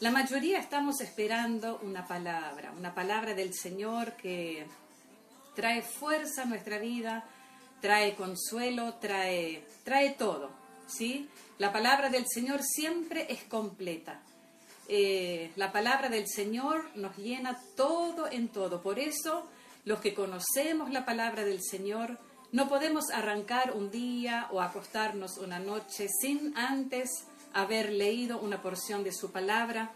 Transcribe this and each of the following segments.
La mayoría estamos esperando una palabra, una palabra del Señor que trae fuerza a nuestra vida, trae consuelo, trae, trae todo, ¿sí? La palabra del Señor siempre es completa. Eh, la palabra del Señor nos llena todo en todo. Por eso, los que conocemos la palabra del Señor, no podemos arrancar un día o acostarnos una noche sin antes haber leído una porción de su palabra.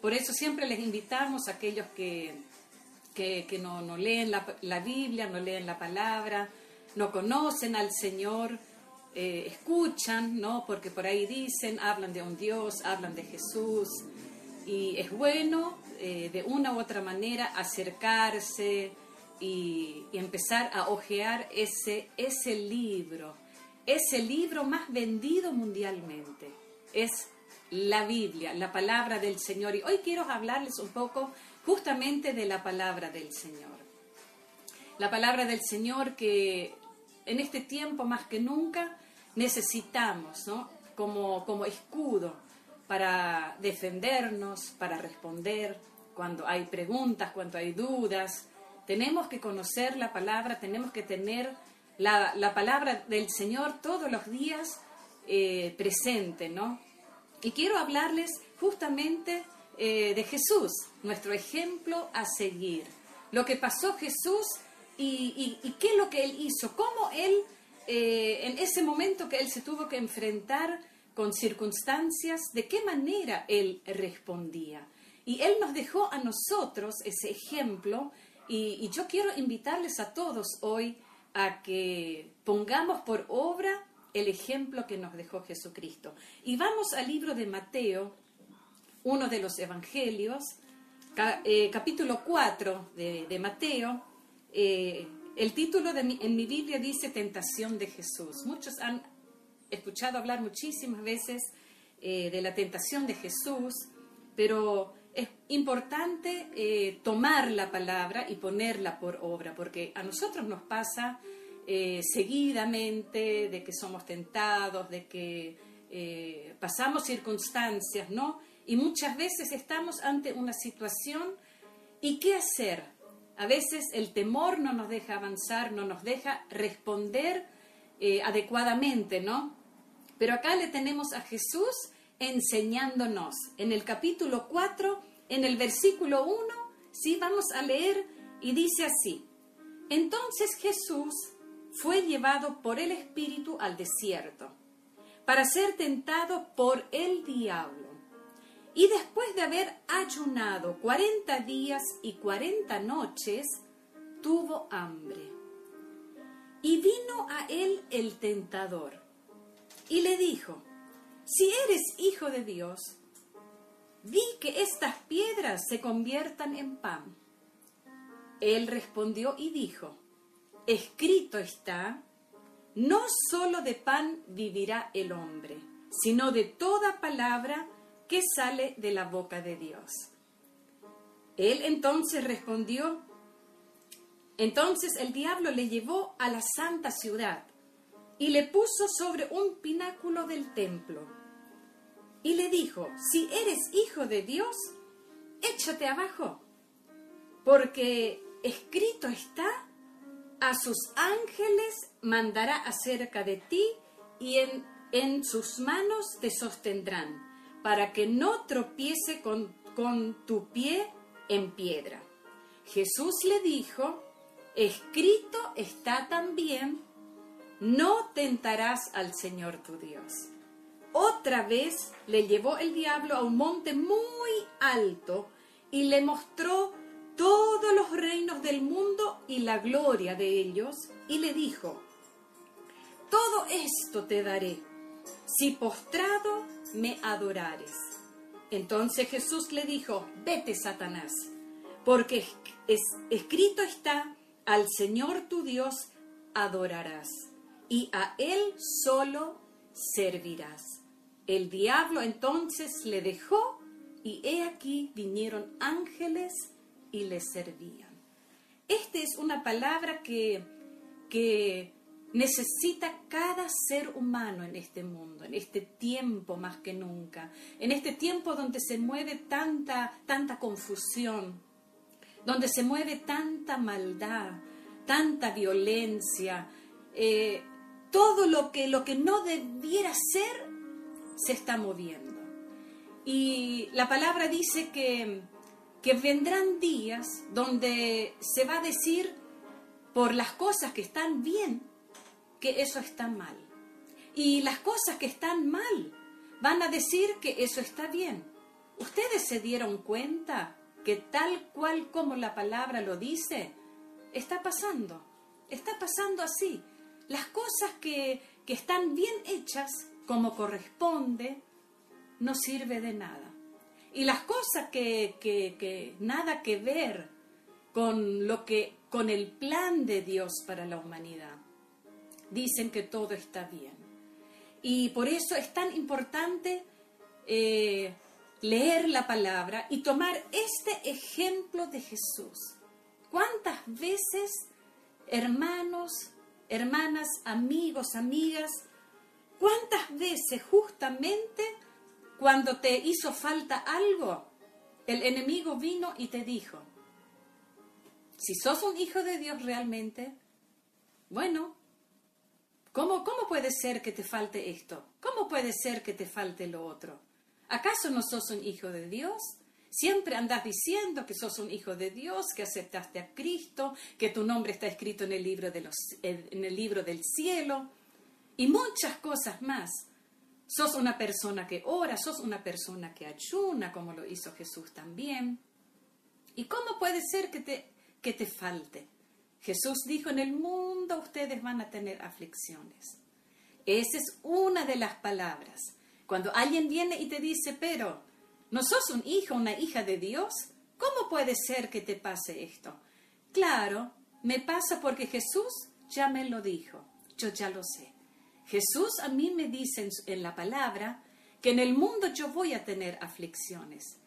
Por eso siempre les invitamos a aquellos que, que, no, leen la, Biblia, no leen la palabra, no conocen al Señor, eh, escuchan, ¿no? Porque por ahí dicen, hablan de un Dios, hablan de Jesús. Y es bueno eh, de una u otra manera acercarse y, y, empezar a hojear ese, ese libro, ese libro más vendido mundialmente es la Biblia, la palabra del Señor. Y hoy quiero hablarles un poco justamente de la palabra del Señor. La palabra del Señor que en este tiempo más que nunca necesitamos, ¿no? Como, como escudo para defendernos, para responder cuando hay preguntas, cuando hay dudas. Tenemos que conocer la palabra, tenemos que tener la, la palabra del Señor todos los días eh, presente, ¿no? Y quiero hablarles justamente eh, de Jesús, nuestro ejemplo a seguir. Lo que pasó Jesús y, qué es lo que él hizo, cómo él, eh, en ese momento que él se tuvo que enfrentar con circunstancias, de qué manera él respondía. Y él nos dejó a nosotros ese ejemplo y yo quiero invitarles a todos hoy a que pongamos por obra el ejemplo que nos dejó Jesucristo. Y vamos al libro de Mateo, uno de los evangelios, eh, capítulo 4 de, Mateo. Eh, el título de en mi Biblia dice Tentación de Jesús. Muchos han escuchado hablar muchísimas veces eh, de la tentación de Jesús, pero es importante tomar la palabra y ponerla por obra, porque a nosotros nos pasa eh, seguidamente, de que somos tentados, de que eh, pasamos circunstancias, ¿no? Y muchas veces estamos ante una situación y qué hacer. A veces el temor no nos deja avanzar, no nos deja responder eh, adecuadamente, ¿no? Pero acá le tenemos a Jesús enseñándonos. En el capítulo 4, en el versículo 1, sí, vamos a leer y dice así. Entonces Jesús fue llevado por el Espíritu al desierto para ser tentado por el diablo. Y después de haber ayunado cuarenta días y cuarenta noches, tuvo hambre. Y vino a él el tentador y le dijo, si eres hijo de Dios, di que estas piedras se conviertan en pan. Él respondió y dijo, escrito está, no solo de pan vivirá el hombre, sino de toda palabra que sale de la boca de Dios. Él entonces respondió, entonces el diablo le llevó a la santa ciudad y le puso sobre un pináculo del templo y le dijo, si eres hijo de Dios, échate abajo, porque escrito está, a sus ángeles mandará acerca de ti y en, en sus manos te sostendrán, para que no tropiece con, con tu pie en piedra. Jesús le dijo, escrito está también, no tentarás al Señor tu Dios. Otra vez le llevó el diablo a un monte muy alto y le mostró todos los reinos del mundo y la gloria de ellos, y le dijo, todo esto te daré, si postrado me adorares. Entonces Jesús le dijo, vete Satanás, porque es, escrito está, al Señor tu Dios adorarás, y a Él solo servirás. El diablo entonces le dejó, y he aquí vinieron ángeles y le servían. Esta es una palabra que, que necesita cada ser humano en este mundo, en este tiempo más que nunca, en este tiempo donde se mueve tanta, tanta confusión, donde se mueve tanta maldad, tanta violencia, eh, todo lo que, lo que no debiera ser se está moviendo. Y la palabra dice que, que vendrán días donde se va a decir por las cosas que están bien, que eso está mal. Y las cosas que están mal van a decir que eso está bien. ¿Ustedes se dieron cuenta que tal cual como la palabra lo dice, está pasando? Está pasando así. Las cosas que, que están bien hechas como corresponde, no sirve de nada. Y las cosas que, que, nada que ver con lo que, con el plan de Dios para la humanidad, dicen que todo está bien. Y por eso es tan importante eh, leer la palabra y tomar este ejemplo de Jesús. ¿Cuántas veces, hermanos, hermanas, amigos, amigas, cuántas veces justamente cuando te hizo falta algo, el enemigo vino y te dijo, si sos un hijo de Dios realmente, bueno, ¿Cómo, puede ser que te falte esto? ¿Cómo puede ser que te falte lo otro? ¿Acaso no sos un hijo de Dios? Siempre andas diciendo que sos un hijo de Dios, que aceptaste a Cristo, que tu nombre está escrito en el libro, en el libro del cielo y muchas cosas más. Sos una persona que ora, sos una persona que ayuna, como lo hizo Jesús también. ¿Y cómo puede ser que te, que te falte? Jesús dijo, en el mundo ustedes van a tener aflicciones. Esa es una de las palabras. Cuando alguien viene y te dice, pero, ¿no sos un hijo, una hija de Dios? ¿Cómo puede ser que te pase esto? Claro, me pasa porque Jesús ya me lo dijo, yo ya lo sé. Jesús a mí me dice en la palabra que en el mundo yo voy a tener aflicciones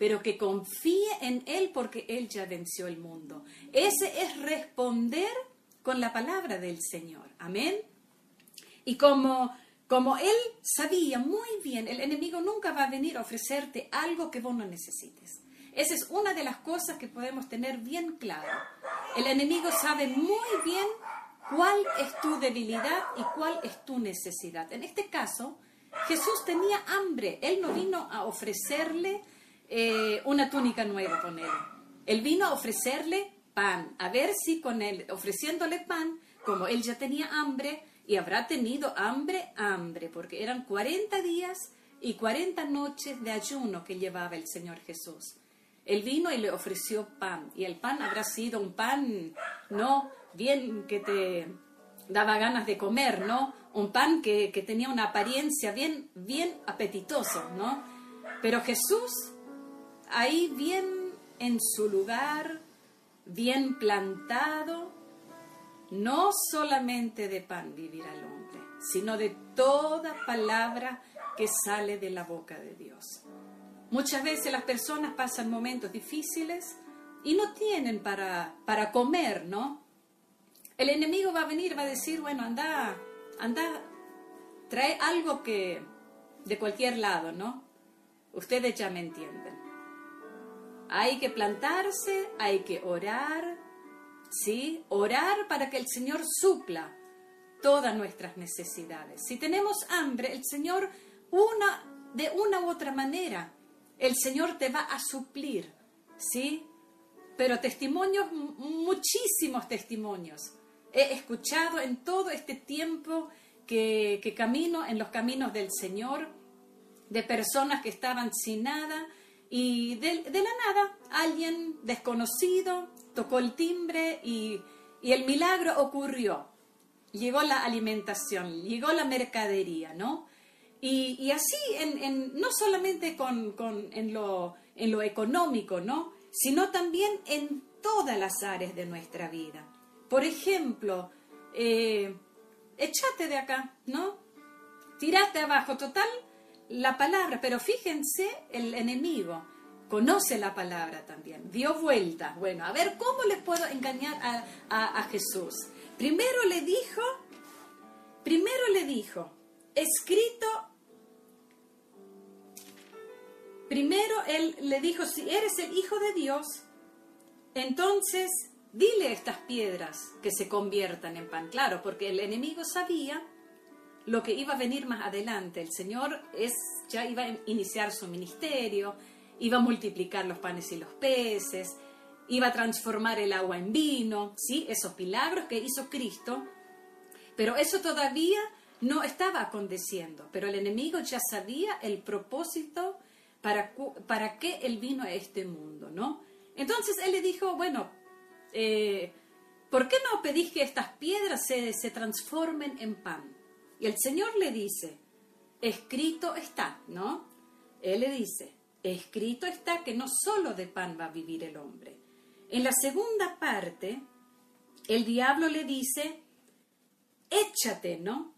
pero que confíe en Él porque Él ya venció el mundo. Ese es responder con la palabra del Señor. Amén. Y como, como Él sabía muy bien, el enemigo nunca va a venir a ofrecerte algo que vos no necesites. Esa es una de las cosas que podemos tener bien claro. El enemigo sabe muy bien cuál es tu debilidad y cuál es tu necesidad. En este caso, Jesús tenía hambre. Él no vino a ofrecerle eh, una túnica nueva con él. Él vino a ofrecerle pan, a ver si con él, ofreciéndole pan, como él ya tenía hambre, y habrá tenido hambre, hambre, porque eran 40 días y 40 noches de ayuno que llevaba el Señor Jesús. Él vino y le ofreció pan, y el pan habrá sido un pan, no bien que te daba ganas de comer, ¿no? Un pan que, que tenía una apariencia bien, bien apetitoso, ¿no? Pero Jesús ahí bien en su lugar, bien plantado, no solamente de pan vivirá el hombre, sino de toda palabra que sale de la boca de Dios. Muchas veces las personas pasan momentos difíciles y no tienen para, para comer, ¿no? El enemigo va a venir, va a decir, bueno, anda, anda, trae algo que de cualquier lado, ¿no? Ustedes ya me entienden. Hay que plantarse, hay que orar, ¿sí? Orar para que el Señor supla todas nuestras necesidades. Si tenemos hambre, el Señor, una, de una u otra manera, el Señor te va a suplir, ¿sí? Pero testimonios, muchísimos testimonios. He escuchado en todo este tiempo que, que camino en los caminos del Señor, de personas que estaban sin nada, y de, la nada, alguien desconocido tocó el timbre y, el milagro ocurrió. Llegó la alimentación, llegó la mercadería, ¿no? Y, así, en, no solamente con, en, lo, en, lo, económico, ¿no? Sino también en todas las áreas de nuestra vida. Por ejemplo, eh, echate de acá, ¿no? Tirate abajo, total, la palabra, pero fíjense, el enemigo conoce la palabra también, dio vuelta. Bueno, a ver, ¿cómo les puedo engañar a, Jesús? Primero le dijo primero le dijo, escrito, primero él le dijo, si eres el Hijo de Dios, entonces dile estas piedras que se conviertan en pan. Claro, porque el enemigo sabía lo que iba a venir más adelante. El Señor es, ya iba a iniciar su ministerio, iba a multiplicar los panes y los peces, iba a transformar el agua en vino, ¿sí? esos milagros que hizo Cristo, pero eso todavía no estaba aconteciendo, pero el enemigo ya sabía el propósito para, para qué él vino a este mundo, ¿no? Entonces él le dijo, bueno, eh, ¿por qué no pedís que estas piedras se, se transformen en pan? Y el Señor le dice, escrito está, ¿no? Él le dice, escrito está que no solo de pan va a vivir el hombre. En la segunda parte, el diablo le dice, échate, ¿no?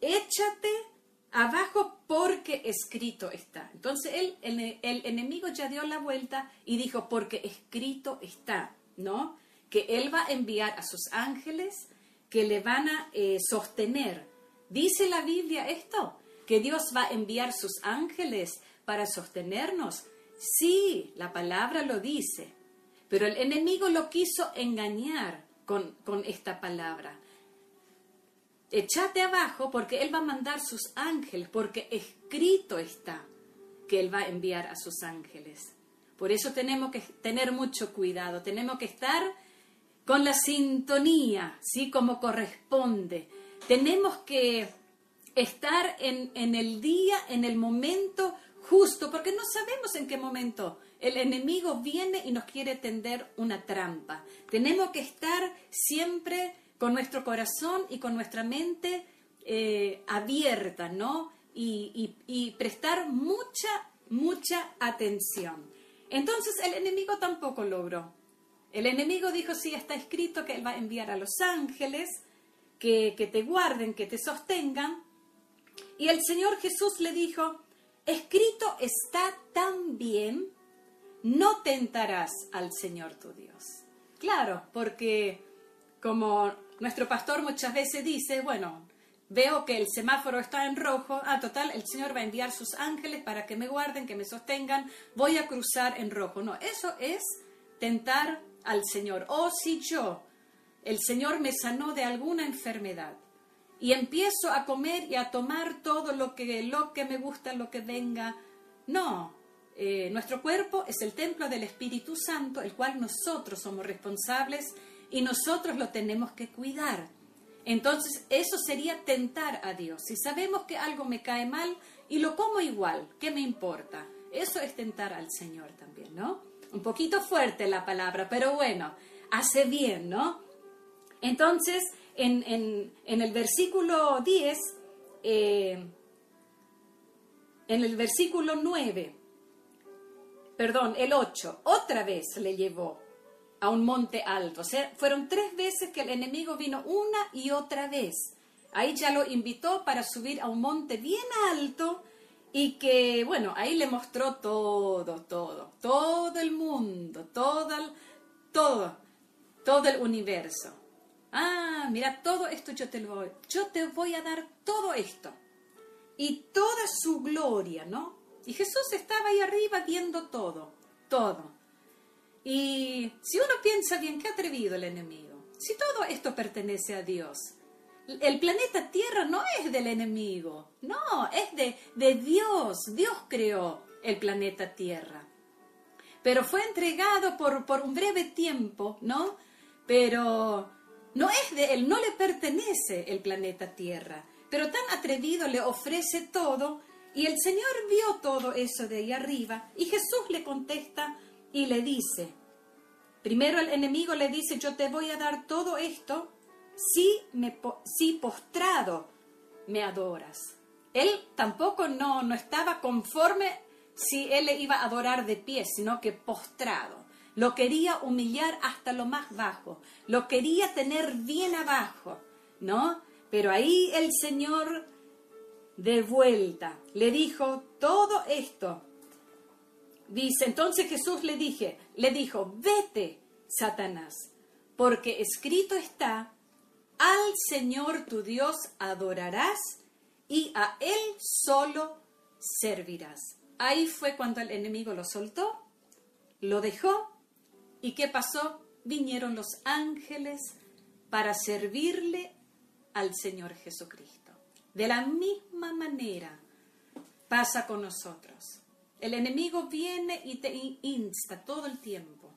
Échate abajo porque escrito está. Entonces el, el, enemigo ya dio la vuelta y dijo, porque escrito está, ¿no? Que él va a enviar a sus ángeles que le van a eh, sostener. ¿Dice la Biblia esto? ¿Que Dios va a enviar sus ángeles para sostenernos? Sí, la palabra lo dice. Pero el enemigo lo quiso engañar con, con esta palabra. Echate abajo porque Él va a mandar sus ángeles, porque escrito está que Él va a enviar a sus ángeles. Por eso tenemos que tener mucho cuidado, tenemos que estar con la sintonía, ¿sí? Como corresponde. Tenemos que estar en, en el día, en el momento justo, porque no sabemos en qué momento el enemigo viene y nos quiere tender una trampa. Tenemos que estar siempre con nuestro corazón y con nuestra mente eh, abierta, ¿no? Y, prestar mucha, mucha atención. Entonces el enemigo tampoco logró. El enemigo dijo, sí, está escrito que él va a enviar a los ángeles, que, que te guarden, que te sostengan. Y el Señor Jesús le dijo, escrito está tan bien no tentarás al Señor tu Dios. Claro, porque como nuestro pastor muchas veces dice, bueno, veo que el semáforo está en rojo, ah, total, el Señor va a enviar sus ángeles para que me guarden, que me sostengan, voy a cruzar en rojo. No, eso es tentar al Señor. O si yo, el Señor me sanó de alguna enfermedad y empiezo a comer y a tomar todo lo que, lo que me gusta, lo que venga, no, eh, nuestro cuerpo es el templo del Espíritu Santo, el cual nosotros somos responsables y nosotros lo tenemos que cuidar. Entonces, eso sería tentar a Dios. Si sabemos que algo me cae mal y lo como igual, ¿qué me importa? Eso es tentar al Señor también, ¿no? Un poquito fuerte la palabra, pero bueno, hace bien, ¿no? Entonces, en, el versículo 10, eh, en el versículo 9, perdón, el 8, otra vez le llevó a un monte alto. O sea, fueron tres veces que el enemigo vino una y otra vez. Ahí ya lo invitó para subir a un monte bien alto y que, bueno, ahí le mostró todo, todo, todo el mundo, todo, todo, todo el universo. Ah, mira, todo esto yo te lo voy, yo te voy a dar todo esto y toda su gloria, ¿no? Y Jesús estaba ahí arriba viendo todo, todo. Y si uno piensa bien, qué atrevido el enemigo. Si todo esto pertenece a Dios. El planeta Tierra no es del enemigo, no, es de, de Dios. Dios creó el planeta Tierra. Pero fue entregado por, por un breve tiempo, ¿no? Pero no es de él, no le pertenece el planeta Tierra. Pero tan atrevido le ofrece todo y el Señor vio todo eso de ahí arriba y Jesús le contesta y le dice, primero el enemigo le dice, yo te voy a dar todo esto si, me, si postrado me adoras. Él tampoco no, no estaba conforme si él le iba a adorar de pie, sino que postrado. Lo quería humillar hasta lo más bajo, lo quería tener bien abajo, ¿no? Pero ahí el Señor de vuelta. Le dijo todo esto. Dice, entonces Jesús le dije, le dijo, vete, Satanás, porque escrito está, Al Señor tu Dios adorarás y a Él solo servirás. Ahí fue cuando el enemigo lo soltó, lo dejó y ¿qué pasó? Vinieron los ángeles para servirle al Señor Jesucristo. De la misma manera pasa con nosotros. El enemigo viene y te insta todo el tiempo.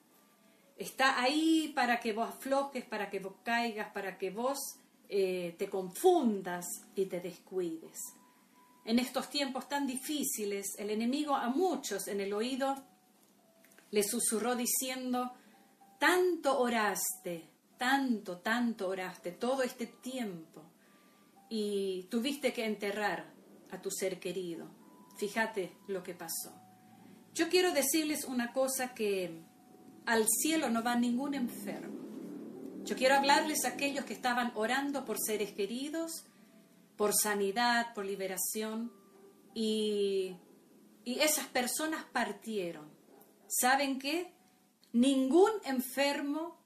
Está ahí para que vos aflojes, para que vos caigas, para que vos eh, te confundas y te descuides. En estos tiempos tan difíciles, el enemigo a muchos en el oído le susurró diciendo, tanto oraste, tanto, tanto oraste todo este tiempo y tuviste que enterrar a tu ser querido. Fíjate lo que pasó. Yo quiero decirles una cosa que al cielo no va ningún enfermo. Yo quiero hablarles a aquellos que estaban orando por seres queridos, por sanidad, por liberación, y, y esas personas partieron. ¿Saben qué? Ningún enfermo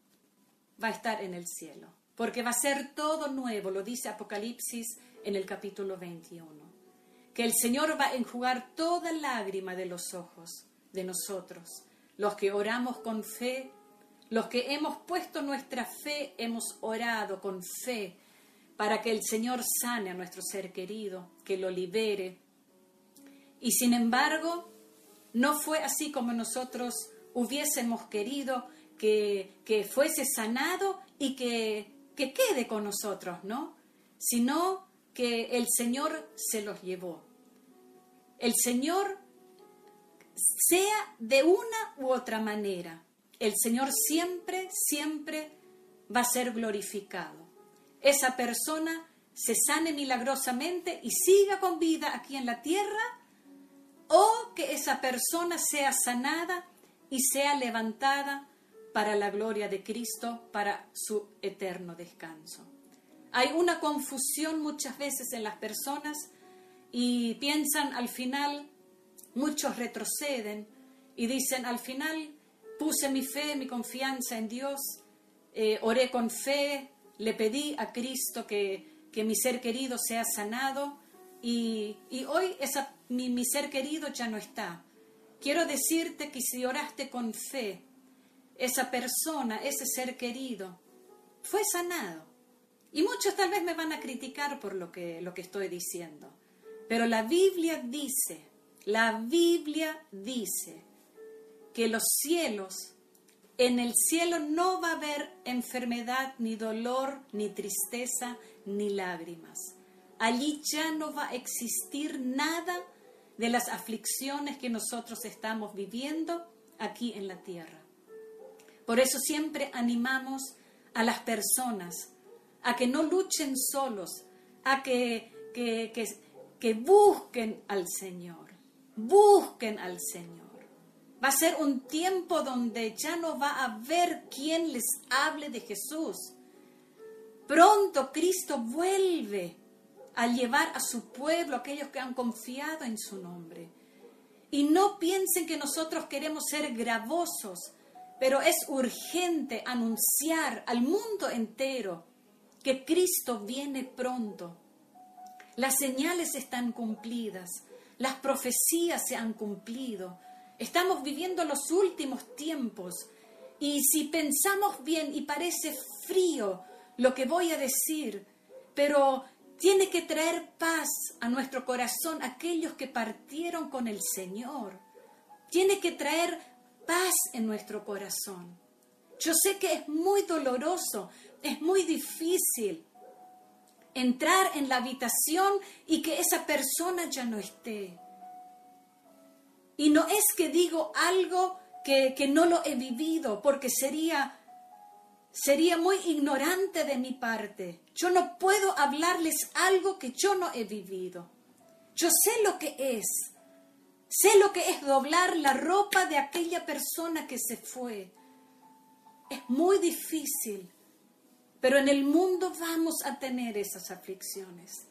va a estar en el cielo, porque va a ser todo nuevo, lo dice Apocalipsis en el capítulo 21. Que el Señor va a enjugar toda lágrima de los ojos de nosotros, los que oramos con fe, los que hemos puesto nuestra fe, hemos orado con fe para que el Señor sane a nuestro ser querido, que lo libere. Y sin embargo, no fue así como nosotros hubiésemos querido que, fuese sanado y que, que quede con nosotros, ¿no? Sino que el Señor se los llevó. El Señor, sea de una u otra manera, el Señor siempre, siempre va a ser glorificado. Esa persona se sane milagrosamente y siga con vida aquí en la tierra, o que esa persona sea sanada y sea levantada para la gloria de Cristo, para su eterno descanso. Hay una confusión muchas veces en las personas y piensan al final, muchos retroceden y dicen al final puse mi fe, mi confianza en Dios, eh, oré con fe, le pedí a Cristo que, que mi ser querido sea sanado y, y hoy esa, mi, mi ser querido ya no está. Quiero decirte que si oraste con fe, esa persona, ese ser querido, fue sanado. Y muchos tal vez me van a criticar por lo que, lo que estoy diciendo. Pero la Biblia dice, la Biblia dice que los cielos, en el cielo no va a haber enfermedad, ni dolor, ni tristeza, ni lágrimas. Allí ya no va a existir nada de las aflicciones que nosotros estamos viviendo aquí en la tierra. Por eso siempre animamos a las personas a que no luchen solos, a que, que, que, busquen al Señor, busquen al Señor. Va a ser un tiempo donde ya no va a haber quien les hable de Jesús. Pronto Cristo vuelve a llevar a su pueblo, aquellos que han confiado en su nombre. Y no piensen que nosotros queremos ser gravosos, pero es urgente anunciar al mundo entero que Cristo viene pronto. Las señales están cumplidas, las profecías se han cumplido. Estamos viviendo los últimos tiempos y si pensamos bien y parece frío lo que voy a decir, pero tiene que traer paz a nuestro corazón aquellos que partieron con el Señor. Tiene que traer paz en nuestro corazón. Yo sé que es muy doloroso, es muy difícil entrar en la habitación y que esa persona ya no esté. Y no es que digo algo que, que no lo he vivido, porque sería, sería muy ignorante de mi parte. Yo no puedo hablarles algo que yo no he vivido. Yo sé lo que es. Sé lo que es doblar la ropa de aquella persona que se fue. Es muy difícil, pero en el mundo vamos a tener esas aflicciones,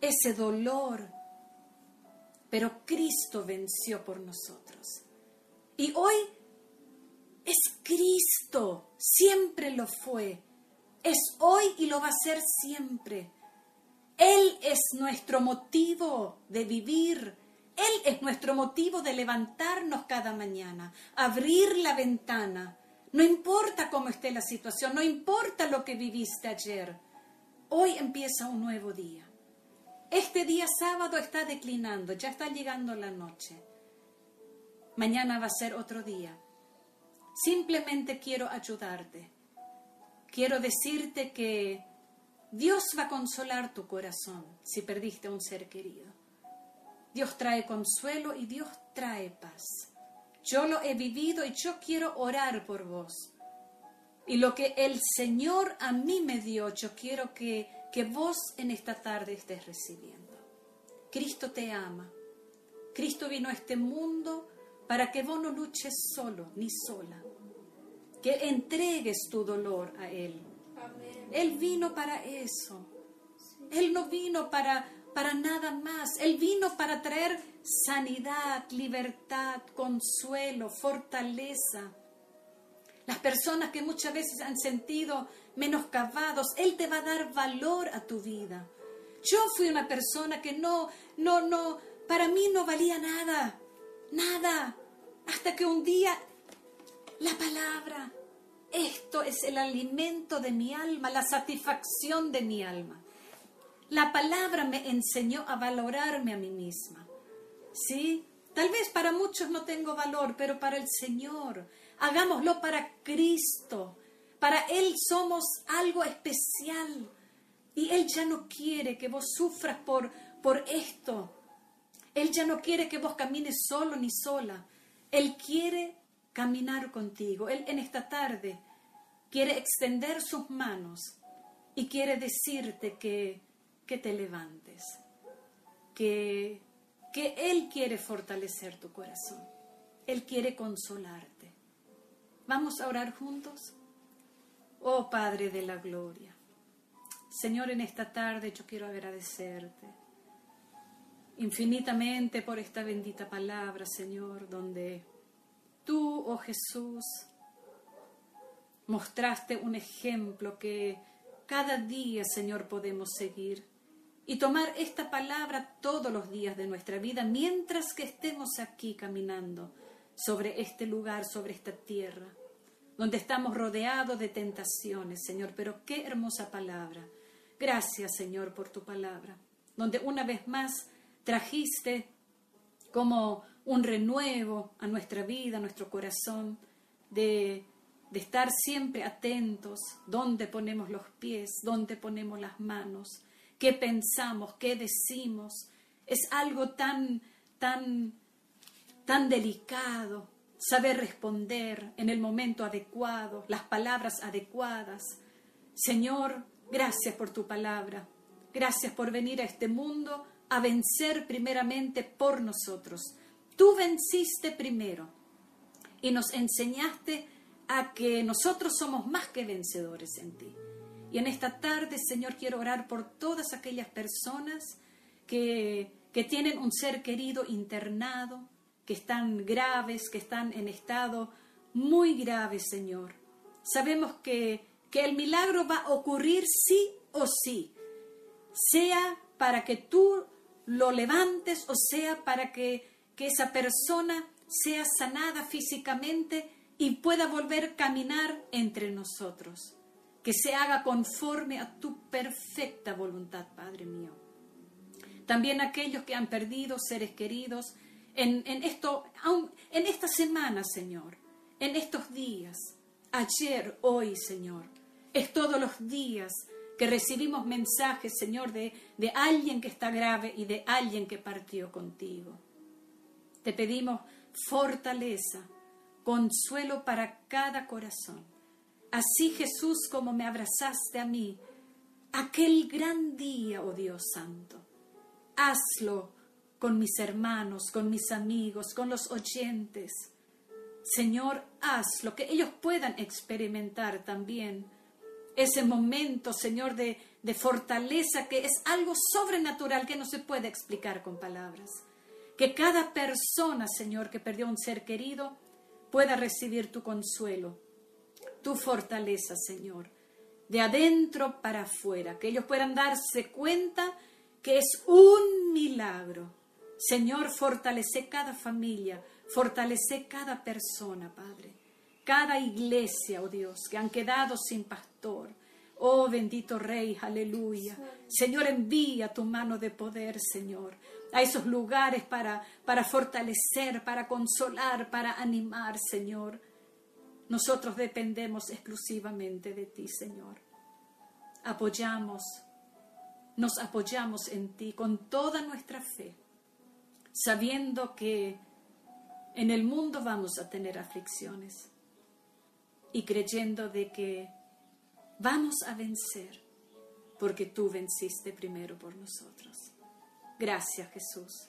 ese dolor. Pero Cristo venció por nosotros. Y hoy es Cristo, siempre lo fue, Es hoy y lo va a ser siempre. Él es nuestro motivo de vivir. Él es nuestro motivo de levantarnos cada mañana, abrir la ventana. No importa cómo esté la situación, no importa lo que viviste ayer. Hoy empieza un nuevo día. Este día sábado está declinando, ya está llegando la noche. Mañana va a ser otro día. Simplemente quiero ayudarte. Quiero decirte que Dios va a consolar tu corazón si perdiste a un ser querido. Dios trae consuelo y Dios trae paz. Yo lo he vivido y yo quiero orar por vos. Y lo que el Señor a mí me dio, yo quiero que, que vos en esta tarde estés recibiendo. Cristo te ama. Cristo vino a este mundo para que vos no luches solo ni sola, que entregues tu dolor a Él. Él vino para eso. Él no vino para, para nada más. Él vino para traer sanidad, libertad, consuelo, fortaleza. Las personas que muchas veces han sentido menoscabados, Él te va a dar valor a tu vida. Yo fui una persona que no, no, no, para mí no valía nada nada, hasta que un día la palabra, esto es el alimento de mi alma, la satisfacción de mi alma. La palabra me enseñó a valorarme a mí misma. ¿Sí? Tal vez para muchos no tengo valor, pero para el Señor. Hagámoslo para Cristo. Para Él somos algo especial. Y Él ya no quiere que vos sufras por, por esto. Él ya no quiere que vos camines solo ni sola. Él quiere caminar contigo. Él en esta tarde quiere extender sus manos y quiere decirte que, que te levantes, que, que Él quiere fortalecer tu corazón. Él quiere consolarte. Vamos a orar juntos. Oh Padre de la Gloria. Señor, en esta tarde yo quiero agradecerte infinitamente por esta bendita palabra, Señor, donde tú, oh Jesús, mostraste un ejemplo que cada día, Señor, podemos seguir y tomar esta palabra todos los días de nuestra vida mientras que estemos aquí caminando sobre este lugar, sobre esta tierra, donde estamos rodeados de tentaciones, Señor, pero qué hermosa palabra. Gracias, Señor, por tu palabra, donde una vez más trajiste como un renuevo a nuestra vida, a nuestro corazón, de, de estar siempre atentos, dónde ponemos los pies, dónde ponemos las manos, qué pensamos, qué decimos. Es algo tan, tan, tan delicado saber responder en el momento adecuado, las palabras adecuadas. Señor, gracias por tu palabra. Gracias por venir a este mundo a vencer primeramente por nosotros. Tú venciste primero y nos enseñaste a que nosotros somos más que vencedores en ti. Y en esta tarde, Señor, quiero orar por todas aquellas personas que, que tienen un ser querido internado, que están graves, que están en estado muy grave, Señor. Sabemos que, que el milagro va a ocurrir sí o sí, sea para que tú lo levantes, o sea, para que, que esa persona sea sanada físicamente y pueda volver a caminar entre nosotros. Que se haga conforme a tu perfecta voluntad, Padre mío. También aquellos que han perdido seres queridos en, en, esto, en esta semana, Señor, en estos días, ayer, hoy, Señor, es todos los días que recibimos mensajes, Señor, de, de alguien que está grave y de alguien que partió contigo. Te pedimos fortaleza, consuelo para cada corazón. Así Jesús como me abrazaste a mí, aquel gran día, oh Dios Santo. Hazlo con mis hermanos, con mis amigos, con los oyentes. Señor, hazlo, que ellos puedan experimentar también ese momento, Señor, de, de fortaleza que es algo sobrenatural que no se puede explicar con palabras. Que cada persona, Señor, que perdió un ser querido, pueda recibir tu consuelo, tu fortaleza, Señor. de adentro para afuera, que ellos puedan darse cuenta que es un milagro. Señor, fortalece cada familia, fortalece cada persona, Padre, cada iglesia, oh Dios, que han quedado sin pastor. Oh bendito Rey, aleluya. Señor, envía tu mano de poder, Señor, a esos lugares para, para fortalecer, para consolar, para animar, Señor. Nosotros dependemos exclusivamente de ti, Señor. Apoyamos, nos apoyamos en ti con toda nuestra fe, sabiendo que en el mundo vamos a tener aflicciones y creyendo de que vamos a vencer porque tú venciste primero por nosotros. Gracias Jesús.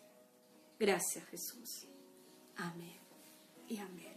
Gracias Jesús. Amén y amén.